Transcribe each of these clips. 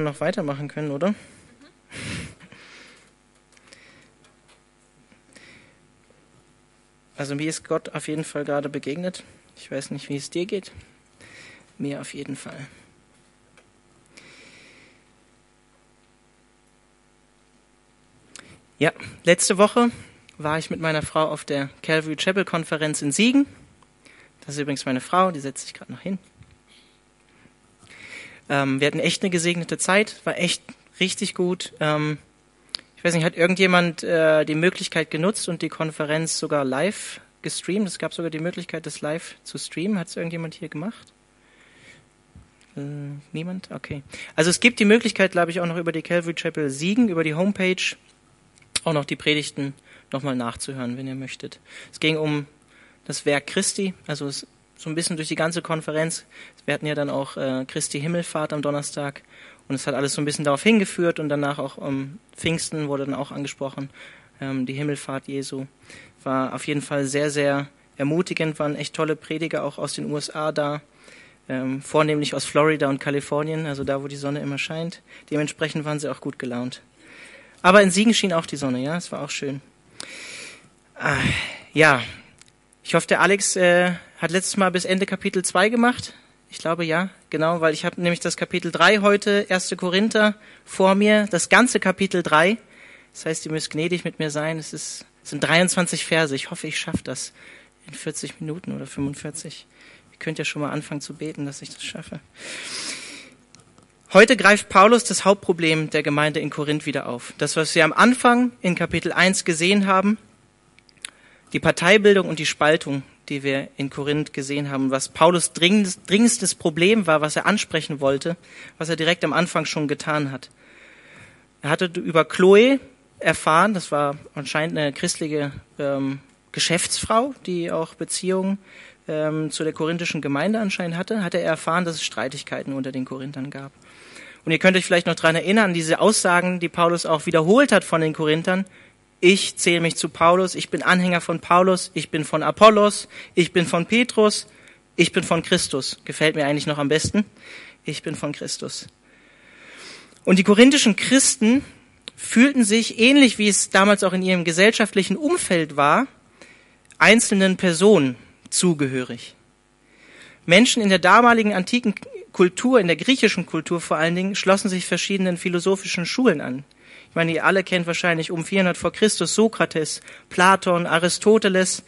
noch weitermachen können, oder? Also mir ist Gott auf jeden Fall gerade begegnet. Ich weiß nicht, wie es dir geht. Mir auf jeden Fall. Ja, letzte Woche war ich mit meiner Frau auf der Calvary Chapel Konferenz in Siegen. Das ist übrigens meine Frau, die setzt sich gerade noch hin. Ähm, wir hatten echt eine gesegnete Zeit, war echt richtig gut. Ähm, ich weiß nicht, hat irgendjemand äh, die Möglichkeit genutzt und die Konferenz sogar live gestreamt? Es gab sogar die Möglichkeit, das live zu streamen. Hat es irgendjemand hier gemacht? Äh, niemand? Okay. Also es gibt die Möglichkeit, glaube ich, auch noch über die Calvary Chapel Siegen, über die Homepage, auch noch die Predigten nochmal nachzuhören, wenn ihr möchtet. Es ging um das Werk Christi, also so ein bisschen durch die ganze Konferenz. Wir hatten ja dann auch äh, Christi Himmelfahrt am Donnerstag und es hat alles so ein bisschen darauf hingeführt und danach auch um Pfingsten wurde dann auch angesprochen. Ähm, die Himmelfahrt Jesu war auf jeden Fall sehr, sehr ermutigend, waren echt tolle Prediger auch aus den USA da, ähm, vornehmlich aus Florida und Kalifornien, also da, wo die Sonne immer scheint. Dementsprechend waren sie auch gut gelaunt. Aber in Siegen schien auch die Sonne, ja, es war auch schön. Ah, ja, ich hoffe, der Alex äh, hat letztes Mal bis Ende Kapitel 2 gemacht. Ich glaube ja, genau, weil ich habe nämlich das Kapitel 3 heute, 1. Korinther, vor mir, das ganze Kapitel 3. Das heißt, ihr müsst gnädig mit mir sein. Es, ist, es sind 23 Verse. Ich hoffe, ich schaffe das in 40 Minuten oder 45. Ihr könnt ja schon mal anfangen zu beten, dass ich das schaffe. Heute greift Paulus das Hauptproblem der Gemeinde in Korinth wieder auf. Das, was wir am Anfang in Kapitel 1 gesehen haben, die Parteibildung und die Spaltung, die wir in Korinth gesehen haben, was Paulus dringendstes Problem war, was er ansprechen wollte, was er direkt am Anfang schon getan hat. Er hatte über Chloe erfahren, das war anscheinend eine christliche ähm, Geschäftsfrau, die auch Beziehungen ähm, zu der korinthischen Gemeinde anscheinend hatte, hatte er erfahren, dass es Streitigkeiten unter den Korinthern gab. Und ihr könnt euch vielleicht noch dran erinnern, diese Aussagen, die Paulus auch wiederholt hat von den Korinthern, ich zähle mich zu Paulus, ich bin Anhänger von Paulus, ich bin von Apollos, ich bin von Petrus, ich bin von Christus. Gefällt mir eigentlich noch am besten. Ich bin von Christus. Und die korinthischen Christen fühlten sich, ähnlich wie es damals auch in ihrem gesellschaftlichen Umfeld war, einzelnen Personen zugehörig. Menschen in der damaligen antiken Kultur, in der griechischen Kultur vor allen Dingen, schlossen sich verschiedenen philosophischen Schulen an. Ich meine, ihr alle kennt wahrscheinlich um 400 vor Christus Sokrates, Platon, Aristoteles,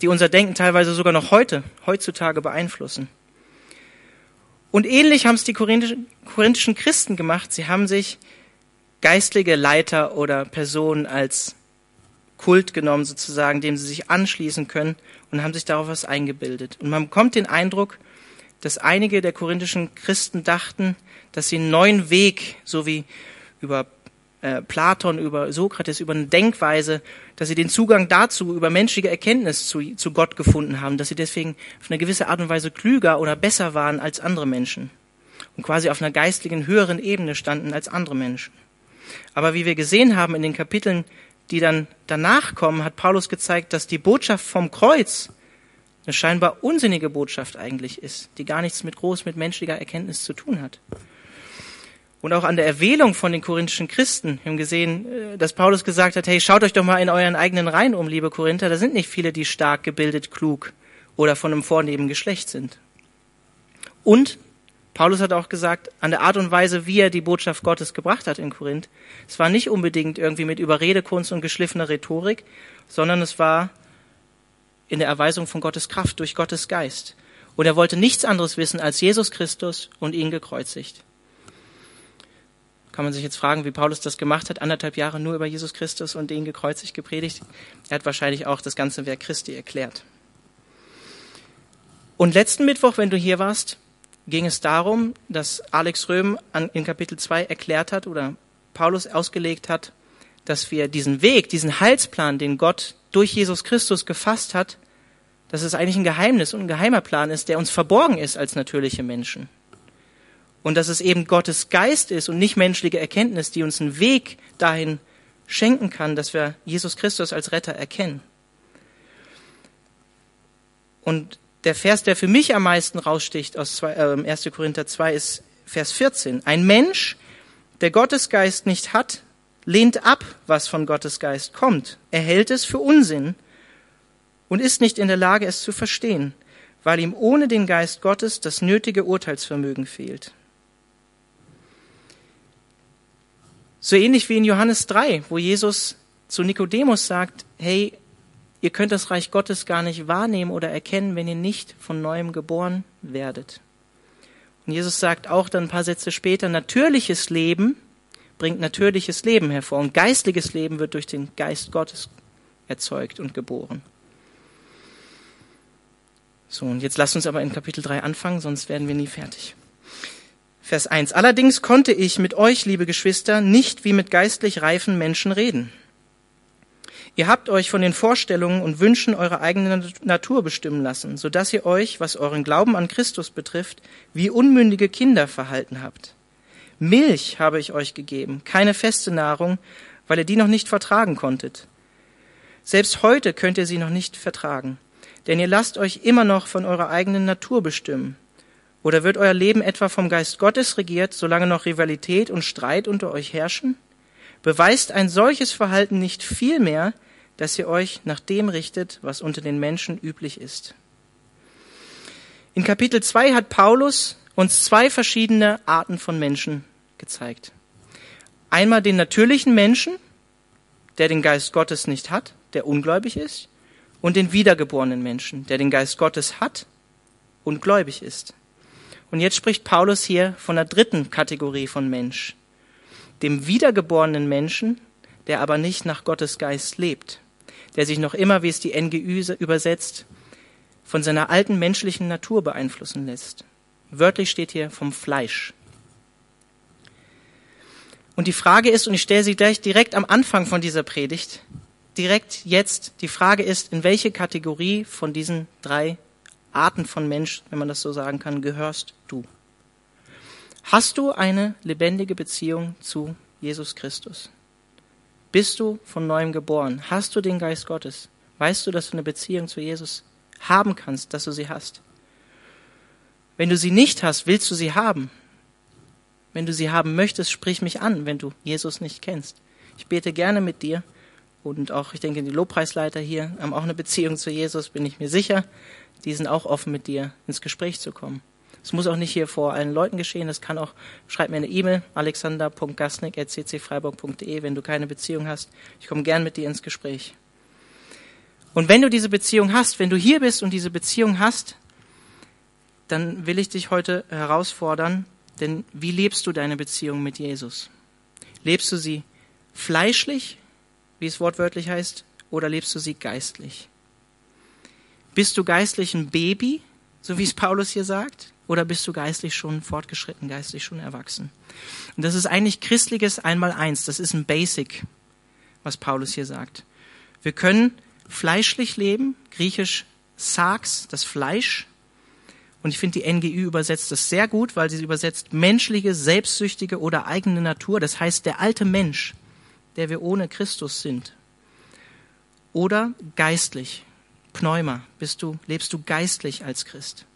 die unser Denken teilweise sogar noch heute, heutzutage beeinflussen. Und ähnlich haben es die korinthischen Christen gemacht. Sie haben sich geistliche Leiter oder Personen als Kult genommen, sozusagen, dem sie sich anschließen können und haben sich darauf was eingebildet. Und man bekommt den Eindruck, dass einige der korinthischen Christen dachten, dass sie einen neuen Weg, so wie über äh, Platon, über Sokrates, über eine Denkweise, dass sie den Zugang dazu, über menschliche Erkenntnis zu, zu Gott gefunden haben, dass sie deswegen auf eine gewisse Art und Weise klüger oder besser waren als andere Menschen und quasi auf einer geistlichen höheren Ebene standen als andere Menschen. Aber wie wir gesehen haben in den Kapiteln, die dann danach kommen, hat Paulus gezeigt, dass die Botschaft vom Kreuz eine scheinbar unsinnige Botschaft eigentlich ist, die gar nichts mit groß mit menschlicher Erkenntnis zu tun hat. Und auch an der Erwählung von den korinthischen Christen. Wir haben gesehen, äh, dass Paulus gesagt hat, hey, schaut euch doch mal in euren eigenen Reihen um, liebe Korinther. Da sind nicht viele, die stark gebildet, klug oder von einem vornehmen Geschlecht sind. Und Paulus hat auch gesagt, an der Art und Weise, wie er die Botschaft Gottes gebracht hat in Korinth, es war nicht unbedingt irgendwie mit Überredekunst und geschliffener Rhetorik, sondern es war in der Erweisung von Gottes Kraft durch Gottes Geist. Und er wollte nichts anderes wissen als Jesus Christus und ihn gekreuzigt. Kann man sich jetzt fragen, wie Paulus das gemacht hat, anderthalb Jahre nur über Jesus Christus und den gekreuzigt gepredigt. Er hat wahrscheinlich auch das ganze Werk Christi erklärt. Und letzten Mittwoch, wenn du hier warst, ging es darum, dass Alex Röhm in Kapitel 2 erklärt hat oder Paulus ausgelegt hat, dass wir diesen Weg, diesen Heilsplan, den Gott durch Jesus Christus gefasst hat, dass es eigentlich ein Geheimnis und ein geheimer Plan ist, der uns verborgen ist als natürliche Menschen. Und dass es eben Gottes Geist ist und nicht menschliche Erkenntnis, die uns einen Weg dahin schenken kann, dass wir Jesus Christus als Retter erkennen. Und der Vers, der für mich am meisten raussticht aus 2, äh, 1. Korinther 2, ist Vers 14. Ein Mensch, der Gottes Geist nicht hat, lehnt ab, was von Gottes Geist kommt. Er hält es für Unsinn und ist nicht in der Lage, es zu verstehen, weil ihm ohne den Geist Gottes das nötige Urteilsvermögen fehlt. So ähnlich wie in Johannes 3, wo Jesus zu Nikodemus sagt, hey, ihr könnt das Reich Gottes gar nicht wahrnehmen oder erkennen, wenn ihr nicht von neuem geboren werdet. Und Jesus sagt auch dann ein paar Sätze später, natürliches Leben bringt natürliches Leben hervor und geistliches Leben wird durch den Geist Gottes erzeugt und geboren. So, und jetzt lasst uns aber in Kapitel 3 anfangen, sonst werden wir nie fertig. Vers 1. Allerdings konnte ich mit euch, liebe Geschwister, nicht wie mit geistlich reifen Menschen reden. Ihr habt euch von den Vorstellungen und Wünschen eurer eigenen Natur bestimmen lassen, so dass ihr euch, was euren Glauben an Christus betrifft, wie unmündige Kinder verhalten habt. Milch habe ich euch gegeben, keine feste Nahrung, weil ihr die noch nicht vertragen konntet. Selbst heute könnt ihr sie noch nicht vertragen, denn ihr lasst euch immer noch von eurer eigenen Natur bestimmen. Oder wird euer Leben etwa vom Geist Gottes regiert, solange noch Rivalität und Streit unter euch herrschen? Beweist ein solches Verhalten nicht vielmehr, dass ihr euch nach dem richtet, was unter den Menschen üblich ist? In Kapitel 2 hat Paulus uns zwei verschiedene Arten von Menschen gezeigt. Einmal den natürlichen Menschen, der den Geist Gottes nicht hat, der ungläubig ist, und den wiedergeborenen Menschen, der den Geist Gottes hat und gläubig ist. Und jetzt spricht Paulus hier von der dritten Kategorie von Mensch, dem wiedergeborenen Menschen, der aber nicht nach Gottes Geist lebt, der sich noch immer, wie es die NGÜ übersetzt, von seiner alten menschlichen Natur beeinflussen lässt. Wörtlich steht hier vom Fleisch. Und die Frage ist, und ich stelle sie gleich direkt am Anfang von dieser Predigt, direkt jetzt, die Frage ist, in welche Kategorie von diesen drei Arten von Mensch, wenn man das so sagen kann, gehörst? Hast du eine lebendige Beziehung zu Jesus Christus? Bist du von neuem geboren? Hast du den Geist Gottes? Weißt du, dass du eine Beziehung zu Jesus haben kannst, dass du sie hast? Wenn du sie nicht hast, willst du sie haben. Wenn du sie haben möchtest, sprich mich an, wenn du Jesus nicht kennst. Ich bete gerne mit dir und auch, ich denke, die Lobpreisleiter hier haben auch eine Beziehung zu Jesus, bin ich mir sicher. Die sind auch offen mit dir ins Gespräch zu kommen. Es muss auch nicht hier vor allen Leuten geschehen. Das kann auch, schreib mir eine E-Mail, alexander.gasnick.ccfreiburg.de, wenn du keine Beziehung hast. Ich komme gern mit dir ins Gespräch. Und wenn du diese Beziehung hast, wenn du hier bist und diese Beziehung hast, dann will ich dich heute herausfordern, denn wie lebst du deine Beziehung mit Jesus? Lebst du sie fleischlich, wie es wortwörtlich heißt, oder lebst du sie geistlich? Bist du geistlich ein Baby, so wie es Paulus hier sagt, oder bist du geistlich schon fortgeschritten, geistlich schon erwachsen? Und das ist eigentlich christliches Einmaleins, das ist ein Basic, was Paulus hier sagt. Wir können fleischlich leben, griechisch Sarx, das Fleisch, und ich finde, die NGÜ übersetzt das sehr gut, weil sie übersetzt menschliche, selbstsüchtige oder eigene Natur. Das heißt, der alte Mensch, der wir ohne Christus sind. Oder geistlich. Pneuma. Bist du, lebst du geistlich als Christ?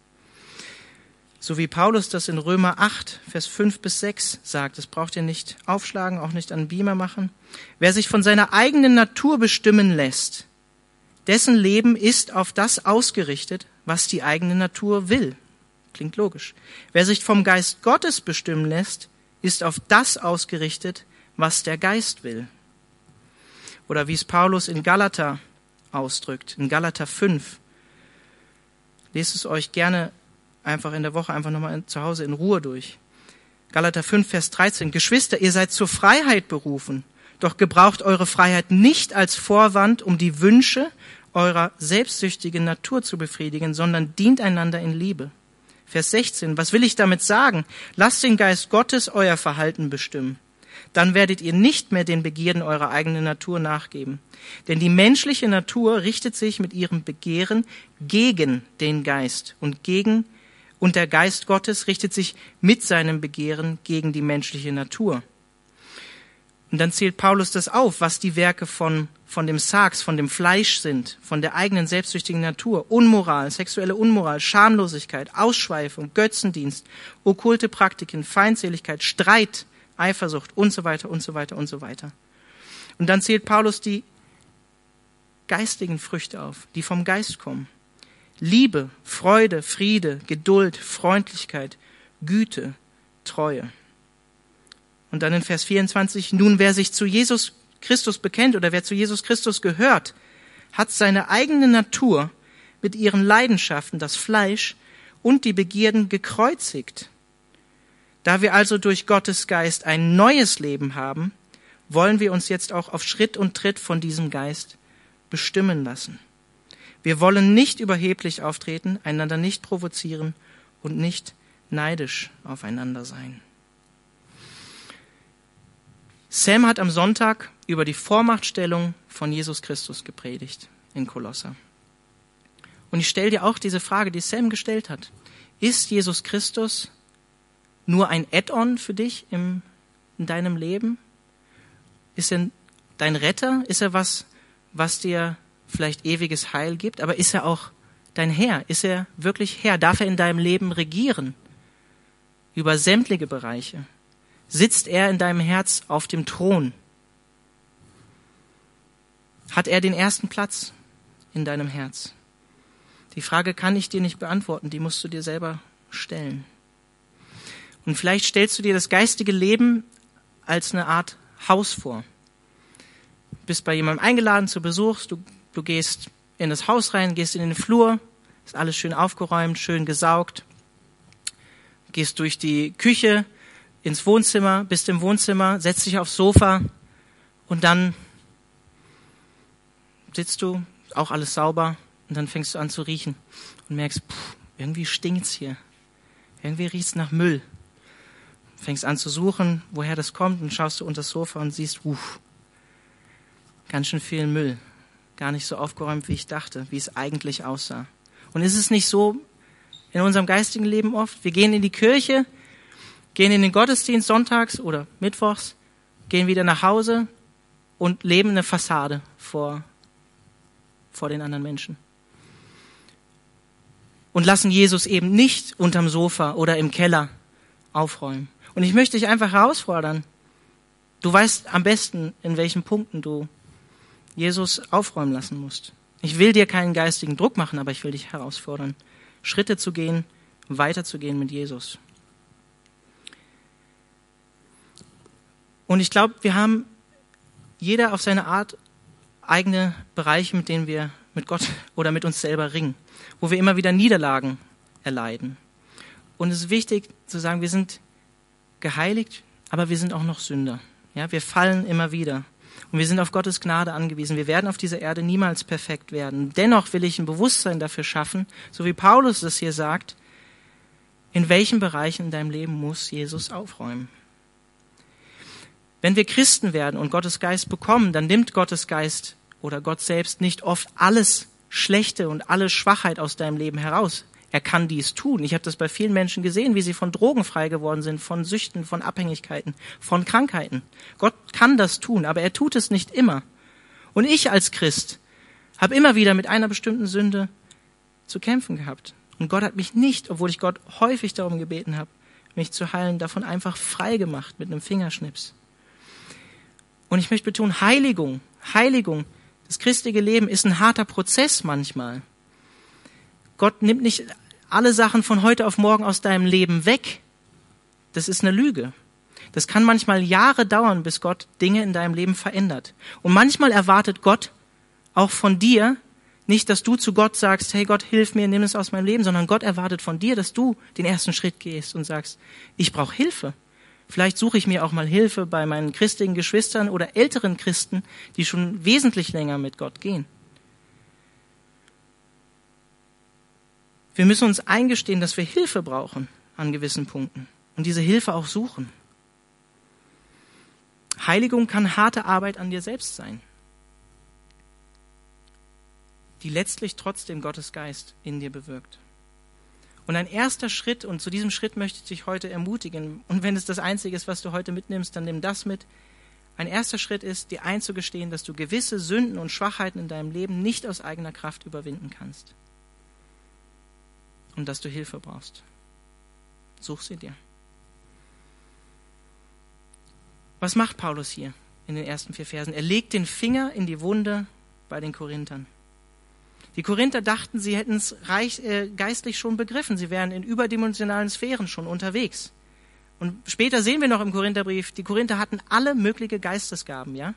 So wie Paulus das in Römer 8, Vers 5 bis 6 sagt. Das braucht ihr nicht aufschlagen, auch nicht an Beamer machen. Wer sich von seiner eigenen Natur bestimmen lässt, dessen Leben ist auf das ausgerichtet, was die eigene Natur will. Klingt logisch. Wer sich vom Geist Gottes bestimmen lässt, ist auf das ausgerichtet, was der Geist will. Oder wie es Paulus in Galater ausdrückt, in Galater 5. Lest es euch gerne einfach in der Woche einfach nochmal zu Hause in Ruhe durch. Galater 5, Vers 13. Geschwister, ihr seid zur Freiheit berufen, doch gebraucht eure Freiheit nicht als Vorwand, um die Wünsche eurer selbstsüchtigen Natur zu befriedigen, sondern dient einander in Liebe. Vers 16. Was will ich damit sagen? Lasst den Geist Gottes euer Verhalten bestimmen. Dann werdet ihr nicht mehr den Begierden eurer eigenen Natur nachgeben. Denn die menschliche Natur richtet sich mit ihrem Begehren gegen den Geist und gegen, und der Geist Gottes richtet sich mit seinem Begehren gegen die menschliche Natur. Und dann zählt Paulus das auf, was die Werke von, von dem Sargs, von dem Fleisch sind, von der eigenen selbstsüchtigen Natur. Unmoral, sexuelle Unmoral, Schamlosigkeit, Ausschweifung, Götzendienst, okkulte Praktiken, Feindseligkeit, Streit, Eifersucht und so weiter und so weiter und so weiter. Und dann zählt Paulus die geistigen Früchte auf, die vom Geist kommen. Liebe, Freude, Friede, Geduld, Freundlichkeit, Güte, Treue. Und dann in Vers 24, nun wer sich zu Jesus Christus bekennt oder wer zu Jesus Christus gehört, hat seine eigene Natur mit ihren Leidenschaften, das Fleisch und die Begierden gekreuzigt. Da wir also durch Gottes Geist ein neues Leben haben, wollen wir uns jetzt auch auf Schritt und Tritt von diesem Geist bestimmen lassen. Wir wollen nicht überheblich auftreten, einander nicht provozieren und nicht neidisch aufeinander sein. Sam hat am Sonntag über die Vormachtstellung von Jesus Christus gepredigt in Kolosser. Und ich stelle dir auch diese Frage, die Sam gestellt hat. Ist Jesus Christus nur ein Add-on für dich im, in deinem Leben? Ist er dein Retter? Ist er was, was dir vielleicht ewiges Heil gibt? Aber ist er auch dein Herr? Ist er wirklich Herr? Darf er in deinem Leben regieren? Über sämtliche Bereiche? Sitzt er in deinem Herz auf dem Thron? Hat er den ersten Platz in deinem Herz? Die Frage kann ich dir nicht beantworten, die musst du dir selber stellen. Und vielleicht stellst du dir das geistige Leben als eine Art Haus vor. Du bist bei jemandem eingeladen zu Besuch, du, du gehst in das Haus rein, gehst in den Flur, ist alles schön aufgeräumt, schön gesaugt, gehst durch die Küche, ins Wohnzimmer, bist im Wohnzimmer, setzt dich aufs Sofa und dann sitzt du, auch alles sauber, und dann fängst du an zu riechen und merkst, pff, irgendwie stinkt's hier. Irgendwie riecht's nach Müll. Fängst an zu suchen, woher das kommt, und schaust du unter das Sofa und siehst, uff, ganz schön viel Müll. Gar nicht so aufgeräumt, wie ich dachte, wie es eigentlich aussah. Und ist es nicht so in unserem geistigen Leben oft? Wir gehen in die Kirche, gehen in den Gottesdienst sonntags oder mittwochs, gehen wieder nach Hause und leben eine Fassade vor, vor den anderen Menschen. Und lassen Jesus eben nicht unterm Sofa oder im Keller aufräumen. Und ich möchte dich einfach herausfordern. Du weißt am besten, in welchen Punkten du Jesus aufräumen lassen musst. Ich will dir keinen geistigen Druck machen, aber ich will dich herausfordern, Schritte zu gehen, weiterzugehen mit Jesus. Und ich glaube, wir haben jeder auf seine Art eigene Bereiche, mit denen wir mit Gott oder mit uns selber ringen, wo wir immer wieder Niederlagen erleiden. Und es ist wichtig zu sagen, wir sind geheiligt, aber wir sind auch noch Sünder. Ja, wir fallen immer wieder. Und wir sind auf Gottes Gnade angewiesen. Wir werden auf dieser Erde niemals perfekt werden. Dennoch will ich ein Bewusstsein dafür schaffen, so wie Paulus es hier sagt, in welchen Bereichen in deinem Leben muss Jesus aufräumen. Wenn wir Christen werden und Gottes Geist bekommen, dann nimmt Gottes Geist oder Gott selbst nicht oft alles Schlechte und alle Schwachheit aus deinem Leben heraus. Er kann dies tun. Ich habe das bei vielen Menschen gesehen, wie sie von Drogen frei geworden sind, von Süchten, von Abhängigkeiten, von Krankheiten. Gott kann das tun, aber er tut es nicht immer. Und ich als Christ habe immer wieder mit einer bestimmten Sünde zu kämpfen gehabt. Und Gott hat mich nicht, obwohl ich Gott häufig darum gebeten habe, mich zu heilen, davon einfach frei gemacht mit einem Fingerschnips. Und ich möchte betonen, Heiligung, Heiligung, das christliche Leben ist ein harter Prozess manchmal. Gott nimmt nicht alle Sachen von heute auf morgen aus deinem Leben weg. Das ist eine Lüge. Das kann manchmal Jahre dauern, bis Gott Dinge in deinem Leben verändert. Und manchmal erwartet Gott auch von dir nicht, dass du zu Gott sagst, hey Gott, hilf mir, nimm es aus meinem Leben, sondern Gott erwartet von dir, dass du den ersten Schritt gehst und sagst, ich brauche Hilfe. Vielleicht suche ich mir auch mal Hilfe bei meinen christlichen Geschwistern oder älteren Christen, die schon wesentlich länger mit Gott gehen. Wir müssen uns eingestehen, dass wir Hilfe brauchen an gewissen Punkten und diese Hilfe auch suchen. Heiligung kann harte Arbeit an dir selbst sein, die letztlich trotzdem Gottes Geist in dir bewirkt. Und ein erster Schritt, und zu diesem Schritt möchte ich dich heute ermutigen, und wenn es das Einzige ist, was du heute mitnimmst, dann nimm das mit. Ein erster Schritt ist, dir einzugestehen, dass du gewisse Sünden und Schwachheiten in deinem Leben nicht aus eigener Kraft überwinden kannst. Und dass du Hilfe brauchst. Such sie dir. Was macht Paulus hier in den ersten vier Versen? Er legt den Finger in die Wunde bei den Korinthern. Die Korinther dachten, sie hätten es äh, geistlich schon begriffen. Sie wären in überdimensionalen Sphären schon unterwegs. Und später sehen wir noch im Korintherbrief, die Korinther hatten alle mögliche Geistesgaben, ja?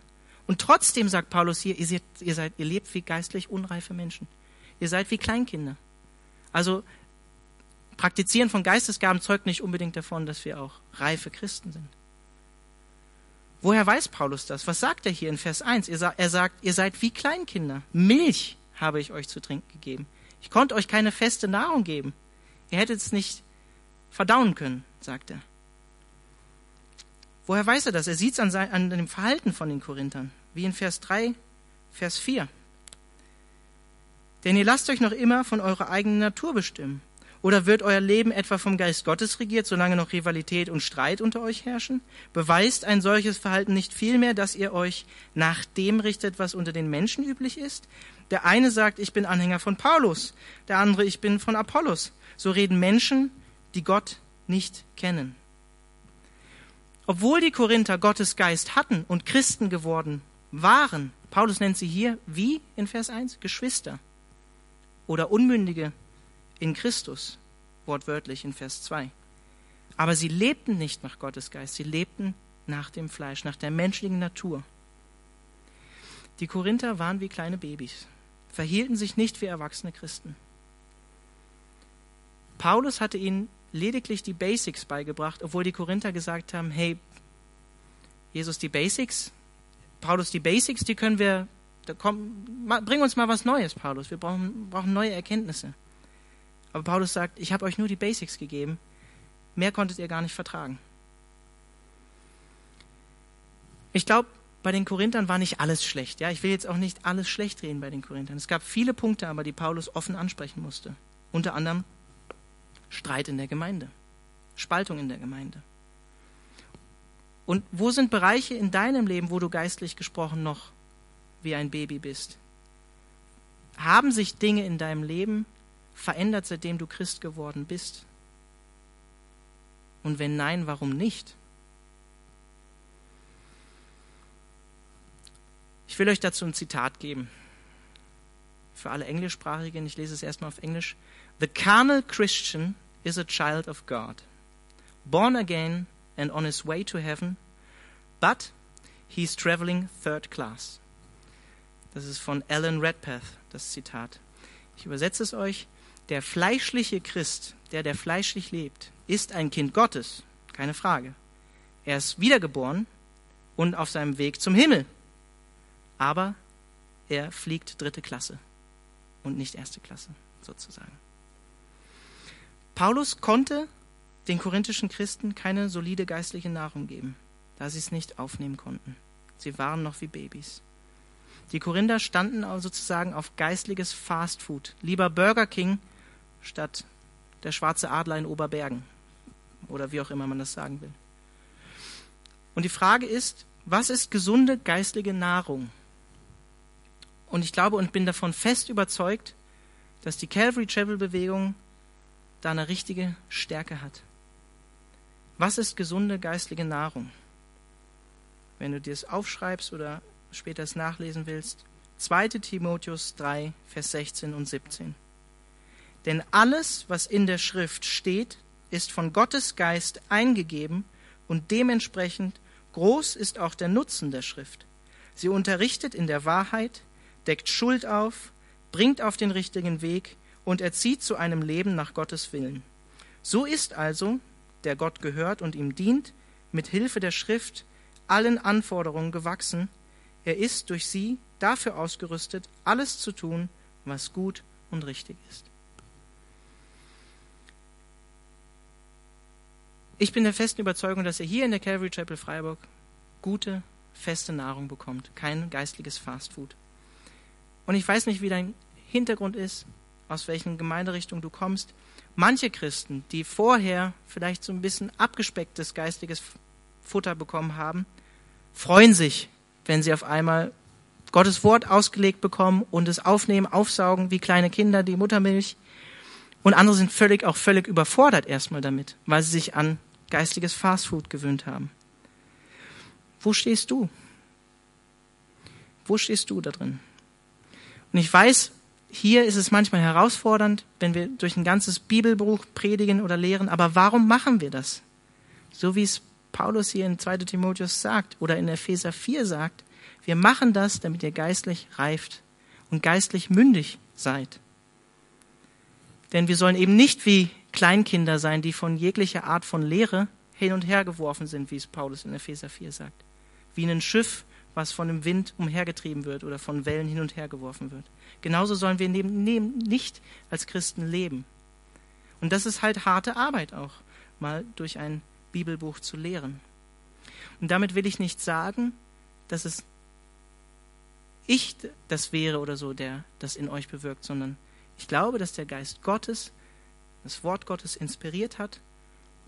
Und trotzdem sagt Paulus hier, ihr seid, ihr seid, ihr lebt wie geistlich unreife Menschen. Ihr seid wie Kleinkinder. Also, Praktizieren von Geistesgaben zeugt nicht unbedingt davon, dass wir auch reife Christen sind. Woher weiß Paulus das? Was sagt er hier in Vers 1? Er sagt, ihr seid wie Kleinkinder. Milch habe ich euch zu trinken gegeben. Ich konnte euch keine feste Nahrung geben. Ihr hättet es nicht verdauen können, sagt er. Woher weiß er das? Er sieht es an, an dem Verhalten von den Korinthern, wie in Vers 3, Vers 4. Denn ihr lasst euch noch immer von eurer eigenen Natur bestimmen. Oder wird euer Leben etwa vom Geist Gottes regiert, solange noch Rivalität und Streit unter euch herrschen? Beweist ein solches Verhalten nicht vielmehr, dass ihr euch nach dem richtet, was unter den Menschen üblich ist? Der eine sagt, ich bin Anhänger von Paulus, der andere, ich bin von Apollos. So reden Menschen, die Gott nicht kennen. Obwohl die Korinther Gottes Geist hatten und Christen geworden waren, Paulus nennt sie hier wie in Vers 1 Geschwister oder Unmündige in Christus, wortwörtlich in Vers 2. Aber sie lebten nicht nach Gottes Geist, sie lebten nach dem Fleisch, nach der menschlichen Natur. Die Korinther waren wie kleine Babys, verhielten sich nicht wie erwachsene Christen. Paulus hatte ihnen lediglich die Basics beigebracht, obwohl die Korinther gesagt haben, hey, Jesus, die Basics, Paulus, die Basics, die können wir, da komm, bring uns mal was Neues, Paulus, wir brauchen, brauchen neue Erkenntnisse. Aber Paulus sagt, ich habe euch nur die Basics gegeben, mehr konntet ihr gar nicht vertragen. Ich glaube, bei den Korinthern war nicht alles schlecht. Ja, ich will jetzt auch nicht alles schlecht reden bei den Korinthern. Es gab viele Punkte, aber die Paulus offen ansprechen musste. Unter anderem Streit in der Gemeinde, Spaltung in der Gemeinde. Und wo sind Bereiche in deinem Leben, wo du geistlich gesprochen noch wie ein Baby bist? Haben sich Dinge in deinem Leben verändert, seitdem du Christ geworden bist? Und wenn nein, warum nicht? Ich will euch dazu ein Zitat geben. Für alle Englischsprachigen, ich lese es erstmal auf Englisch. The carnal Christian is a child of God, born again and on his way to heaven, but he's traveling third class. Das ist von Alan Redpath, das Zitat. Ich übersetze es euch. Der fleischliche Christ, der der fleischlich lebt, ist ein Kind Gottes, keine Frage. Er ist wiedergeboren und auf seinem Weg zum Himmel. Aber er fliegt dritte Klasse und nicht erste Klasse, sozusagen. Paulus konnte den korinthischen Christen keine solide geistliche Nahrung geben, da sie es nicht aufnehmen konnten. Sie waren noch wie Babys. Die Korinther standen also sozusagen auf geistliches Fastfood. Lieber Burger King statt der schwarze Adler in Oberbergen. Oder wie auch immer man das sagen will. Und die Frage ist, was ist gesunde geistliche Nahrung? Und ich glaube und bin davon fest überzeugt, dass die Calvary Chapel Bewegung da eine richtige Stärke hat. Was ist gesunde geistliche Nahrung? Wenn du dir es aufschreibst oder später es nachlesen willst, 2. Timotheus 3, Vers 16 und 17. Denn alles, was in der Schrift steht, ist von Gottes Geist eingegeben und dementsprechend groß ist auch der Nutzen der Schrift. Sie unterrichtet in der Wahrheit, deckt Schuld auf, bringt auf den richtigen Weg und erzieht zu einem Leben nach Gottes Willen. So ist also, der Gott gehört und ihm dient, mit Hilfe der Schrift allen Anforderungen gewachsen. Er ist durch sie dafür ausgerüstet, alles zu tun, was gut und richtig ist. Ich bin der festen Überzeugung, dass er hier in der Calvary Chapel Freiburg gute, feste Nahrung bekommt, kein geistliches Fastfood. Und ich weiß nicht, wie dein Hintergrund ist, aus welchen Gemeinderichtung du kommst. Manche Christen, die vorher vielleicht so ein bisschen abgespecktes geistiges Futter bekommen haben, freuen sich, wenn sie auf einmal Gottes Wort ausgelegt bekommen und es aufnehmen, aufsaugen wie kleine Kinder die Muttermilch. Und andere sind völlig, auch völlig überfordert erstmal damit, weil sie sich an geistiges Fastfood gewöhnt haben. Wo stehst du? Wo stehst du da drin? Und ich weiß, hier ist es manchmal herausfordernd, wenn wir durch ein ganzes Bibelbuch predigen oder lehren, aber warum machen wir das? So wie es Paulus hier in 2 Timotheus sagt oder in Epheser 4 sagt, wir machen das, damit ihr geistlich reift und geistlich mündig seid. Denn wir sollen eben nicht wie Kleinkinder sein, die von jeglicher Art von Lehre hin und her geworfen sind, wie es Paulus in Epheser 4 sagt. Wie ein Schiff, was von dem Wind umhergetrieben wird oder von Wellen hin und her geworfen wird. Genauso sollen wir neben, neben nicht als Christen leben. Und das ist halt harte Arbeit auch, mal durch ein Bibelbuch zu lehren. Und damit will ich nicht sagen, dass es ich das wäre oder so, der das in euch bewirkt, sondern ich glaube, dass der Geist Gottes das Wort Gottes inspiriert hat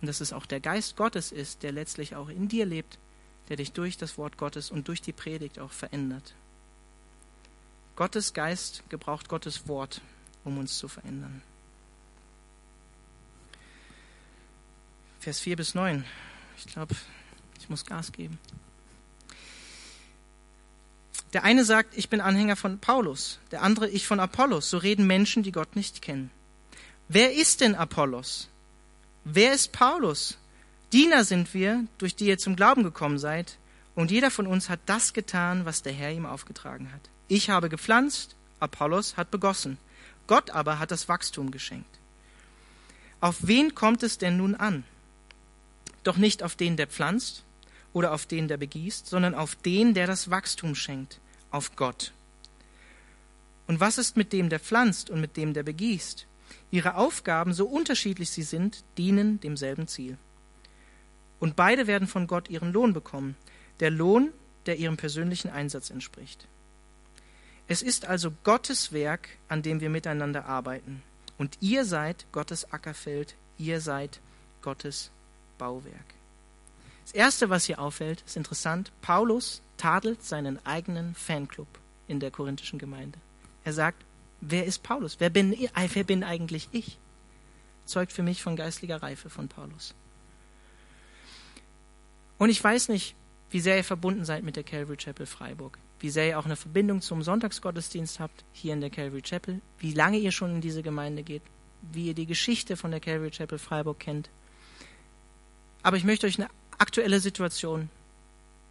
und dass es auch der Geist Gottes ist, der letztlich auch in dir lebt, der dich durch das Wort Gottes und durch die Predigt auch verändert. Gottes Geist gebraucht Gottes Wort, um uns zu verändern. Vers 4 bis 9. Ich glaube, ich muss Gas geben. Der eine sagt, ich bin Anhänger von Paulus, der andere, ich von Apollos. So reden Menschen, die Gott nicht kennen. Wer ist denn Apollos? Wer ist Paulus? Diener sind wir, durch die ihr zum Glauben gekommen seid, und jeder von uns hat das getan, was der Herr ihm aufgetragen hat. Ich habe gepflanzt, Apollos hat begossen, Gott aber hat das Wachstum geschenkt. Auf wen kommt es denn nun an? Doch nicht auf den, der pflanzt, oder auf den, der begießt, sondern auf den, der das Wachstum schenkt, auf Gott. Und was ist mit dem, der pflanzt und mit dem, der begießt? Ihre Aufgaben, so unterschiedlich sie sind, dienen demselben Ziel. Und beide werden von Gott ihren Lohn bekommen, der Lohn, der ihrem persönlichen Einsatz entspricht. Es ist also Gottes Werk, an dem wir miteinander arbeiten. Und ihr seid Gottes Ackerfeld, ihr seid Gottes Bauwerk. Das Erste, was hier auffällt, ist interessant. Paulus tadelt seinen eigenen Fanclub in der korinthischen Gemeinde. Er sagt, wer ist Paulus? Wer bin, wer bin eigentlich ich? Zeugt für mich von geistlicher Reife von Paulus. Und ich weiß nicht, wie sehr ihr verbunden seid mit der Calvary Chapel Freiburg, wie sehr ihr auch eine Verbindung zum Sonntagsgottesdienst habt hier in der Calvary Chapel, wie lange ihr schon in diese Gemeinde geht, wie ihr die Geschichte von der Calvary Chapel Freiburg kennt. Aber ich möchte euch eine aktuelle Situation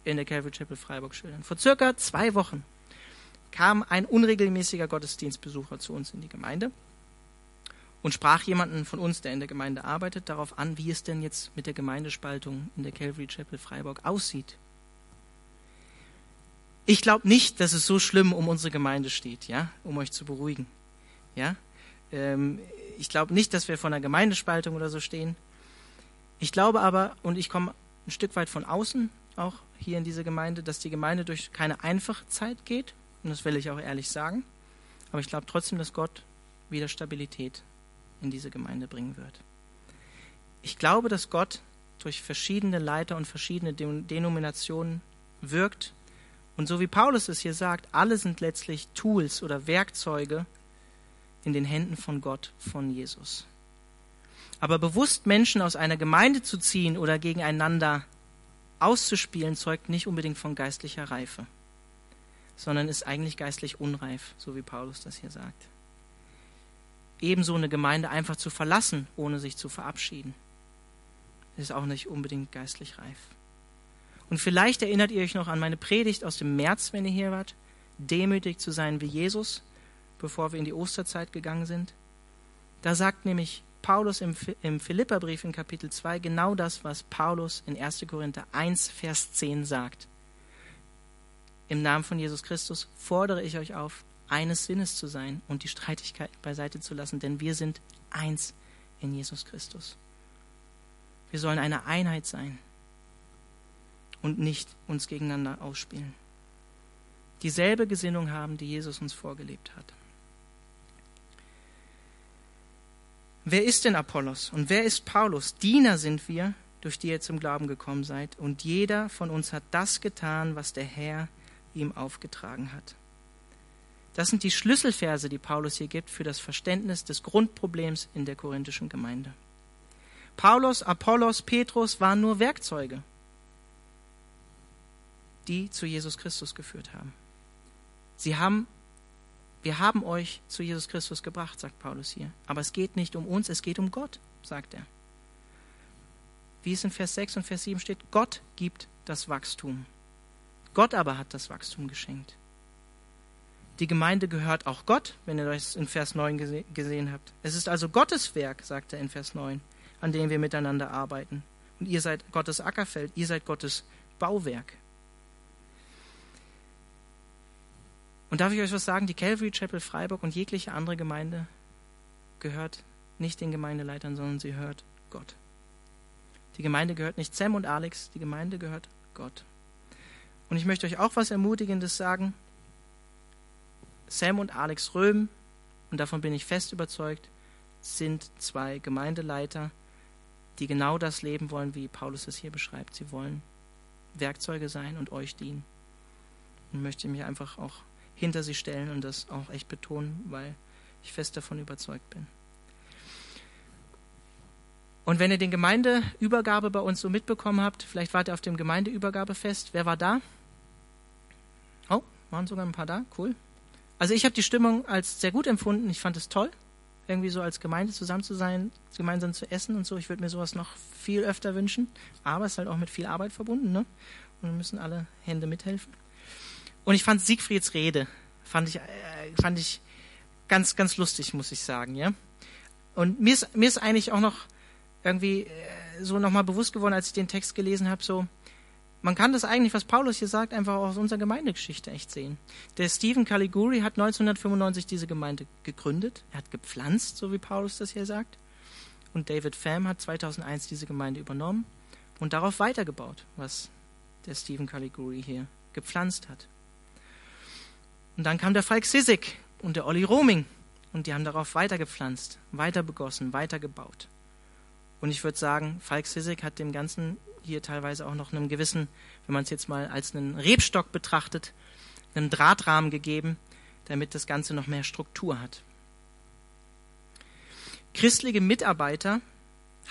in der Calvary Chapel Freiburg schildern. Vor circa zwei Wochen kam ein unregelmäßiger Gottesdienstbesucher zu uns in die Gemeinde und sprach jemanden von uns, der in der Gemeinde arbeitet, darauf an, wie es denn jetzt mit der Gemeindespaltung in der Calvary Chapel Freiburg aussieht. Ich glaube nicht, dass es so schlimm um unsere Gemeinde steht, ja, um euch zu beruhigen. Ja, ähm, ich glaube nicht, dass wir vor einer Gemeindespaltung oder so stehen. Ich glaube aber, und ich komme ein Stück weit von außen, auch hier in dieser Gemeinde, dass die Gemeinde durch keine einfache Zeit geht. Und das will ich auch ehrlich sagen. Aber ich glaube trotzdem, dass Gott wieder Stabilität in diese Gemeinde bringen wird. Ich glaube, dass Gott durch verschiedene Leiter und verschiedene Denominationen wirkt. Und so wie Paulus es hier sagt, alle sind letztlich Tools oder Werkzeuge in den Händen von Gott, von Jesus. Aber bewusst Menschen aus einer Gemeinde zu ziehen oder gegeneinander auszuspielen, zeugt nicht unbedingt von geistlicher Reife, sondern ist eigentlich geistlich unreif, so wie Paulus das hier sagt. Ebenso eine Gemeinde einfach zu verlassen, ohne sich zu verabschieden, ist auch nicht unbedingt geistlich reif. Und vielleicht erinnert ihr euch noch an meine Predigt aus dem März, wenn ihr hier wart, demütig zu sein wie Jesus, bevor wir in die Osterzeit gegangen sind. Da sagt nämlich Paulus im, im Philipperbrief in Kapitel 2 genau das, was Paulus in 1. Korinther 1, Vers 10 sagt. Im Namen von Jesus Christus fordere ich euch auf, eines Sinnes zu sein und die Streitigkeit beiseite zu lassen, denn wir sind eins in Jesus Christus. Wir sollen eine Einheit sein und nicht uns gegeneinander ausspielen. Dieselbe Gesinnung haben, die Jesus uns vorgelebt hat. Wer ist denn Apollos und wer ist Paulus? Diener sind wir, durch die ihr zum Glauben gekommen seid. Und jeder von uns hat das getan, was der Herr ihm aufgetragen hat. Das sind die Schlüsselverse, die Paulus hier gibt für das Verständnis des Grundproblems in der korinthischen Gemeinde. Paulus, Apollos, Petrus waren nur Werkzeuge, die zu Jesus Christus geführt haben. Sie haben, wir haben euch zu Jesus Christus gebracht, sagt Paulus hier. Aber es geht nicht um uns, es geht um Gott, sagt er. Wie es in Vers 6 und Vers 7 steht, Gott gibt das Wachstum. Gott aber hat das Wachstum geschenkt. Die Gemeinde gehört auch Gott, wenn ihr das in Vers 9 gese gesehen habt. Es ist also Gottes Werk, sagt er in Vers 9, an dem wir miteinander arbeiten. Und ihr seid Gottes Ackerfeld, ihr seid Gottes Bauwerk. Und darf ich euch was sagen? Die Calvary Chapel Freiburg und jegliche andere Gemeinde gehört nicht den Gemeindeleitern, sondern sie hört Gott. Die Gemeinde gehört nicht Sam und Alex, die Gemeinde gehört Gott. Und ich möchte euch auch was Ermutigendes sagen. Sam und Alex Röhm, und davon bin ich fest überzeugt, sind zwei Gemeindeleiter, die genau das leben wollen, wie Paulus es hier beschreibt. Sie wollen Werkzeuge sein und euch dienen. Und möchte mich einfach auch hinter sie stellen und das auch echt betonen, weil ich fest davon überzeugt bin. Und wenn ihr den Gemeindeübergabe bei uns so mitbekommen habt, vielleicht wart ihr auf dem Gemeindeübergabefest, wer war da? Waren sogar ein paar da, cool. Also ich habe die Stimmung als sehr gut empfunden. Ich fand es toll, irgendwie so als Gemeinde zusammen zu sein, gemeinsam zu essen und so. Ich würde mir sowas noch viel öfter wünschen. Aber es ist halt auch mit viel Arbeit verbunden, ne? Und wir müssen alle Hände mithelfen. Und ich fand Siegfrieds Rede, fand ich, äh, fand ich ganz, ganz lustig, muss ich sagen, ja. Und mir ist, mir ist eigentlich auch noch irgendwie äh, so nochmal bewusst geworden, als ich den Text gelesen habe, so, man kann das eigentlich, was Paulus hier sagt, einfach aus unserer Gemeindegeschichte echt sehen. Der Stephen Caliguri hat 1995 diese Gemeinde gegründet. Er hat gepflanzt, so wie Paulus das hier sagt. Und David Pham hat 2001 diese Gemeinde übernommen und darauf weitergebaut, was der Stephen Caliguri hier gepflanzt hat. Und dann kam der Falk Sissig und der Olli Roming und die haben darauf weitergepflanzt, weiter begossen, weitergebaut. Und ich würde sagen, Falk Sissig hat dem Ganzen hier teilweise auch noch einen gewissen, wenn man es jetzt mal als einen Rebstock betrachtet, einen Drahtrahmen gegeben, damit das Ganze noch mehr Struktur hat. Christliche Mitarbeiter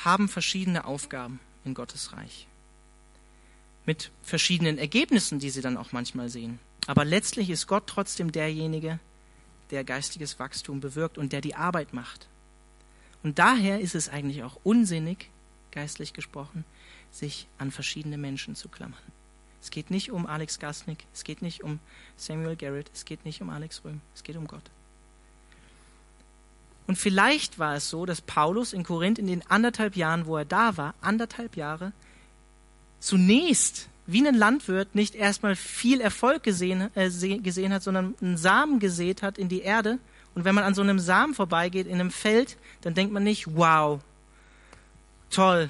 haben verschiedene Aufgaben in Gottes Reich. Mit verschiedenen Ergebnissen, die sie dann auch manchmal sehen. Aber letztlich ist Gott trotzdem derjenige, der geistiges Wachstum bewirkt und der die Arbeit macht. Und daher ist es eigentlich auch unsinnig, geistlich gesprochen, sich an verschiedene Menschen zu klammern. Es geht nicht um Alex Gasnick, es geht nicht um Samuel Garrett, es geht nicht um Alex Röhm, es geht um Gott. Und vielleicht war es so, dass Paulus in Korinth in den anderthalb Jahren, wo er da war, anderthalb Jahre, zunächst wie ein Landwirt nicht erstmal viel Erfolg gesehen, äh, gesehen hat, sondern einen Samen gesät hat in die Erde. Und wenn man an so einem Samen vorbeigeht, in einem Feld, dann denkt man nicht, wow, toll,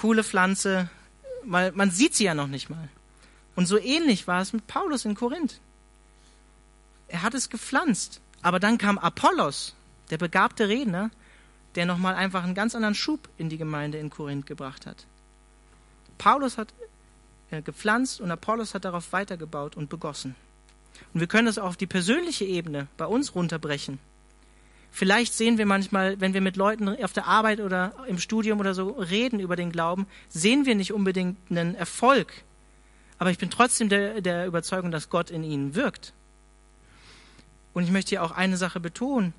coole Pflanze, weil man sieht sie ja noch nicht mal. Und so ähnlich war es mit Paulus in Korinth. Er hat es gepflanzt, aber dann kam Apollos, der begabte Redner, der nochmal einfach einen ganz anderen Schub in die Gemeinde in Korinth gebracht hat. Paulus hat äh, gepflanzt und Apollos hat darauf weitergebaut und begossen. Und wir können das auch auf die persönliche Ebene bei uns runterbrechen. Vielleicht sehen wir manchmal, wenn wir mit Leuten auf der Arbeit oder im Studium oder so reden über den Glauben, sehen wir nicht unbedingt einen Erfolg. Aber ich bin trotzdem der, der Überzeugung, dass Gott in ihnen wirkt. Und ich möchte hier auch eine Sache betonen.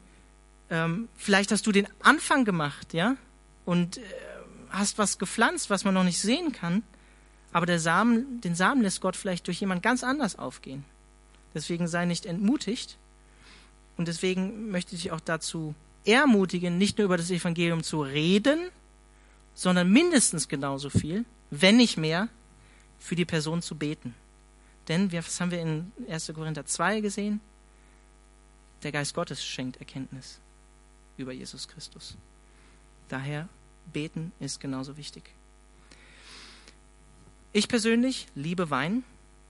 Ähm, vielleicht hast du den Anfang gemacht, ja, und äh, hast was gepflanzt, was man noch nicht sehen kann. Aber der Samen, den Samen lässt Gott vielleicht durch jemand ganz anders aufgehen. Deswegen sei nicht entmutigt, und deswegen möchte ich auch dazu ermutigen, nicht nur über das Evangelium zu reden, sondern mindestens genauso viel, wenn nicht mehr, für die Person zu beten. Denn, was haben wir in 1. Korinther 2 gesehen? Der Geist Gottes schenkt Erkenntnis über Jesus Christus. Daher, beten ist genauso wichtig. Ich persönlich liebe Wein.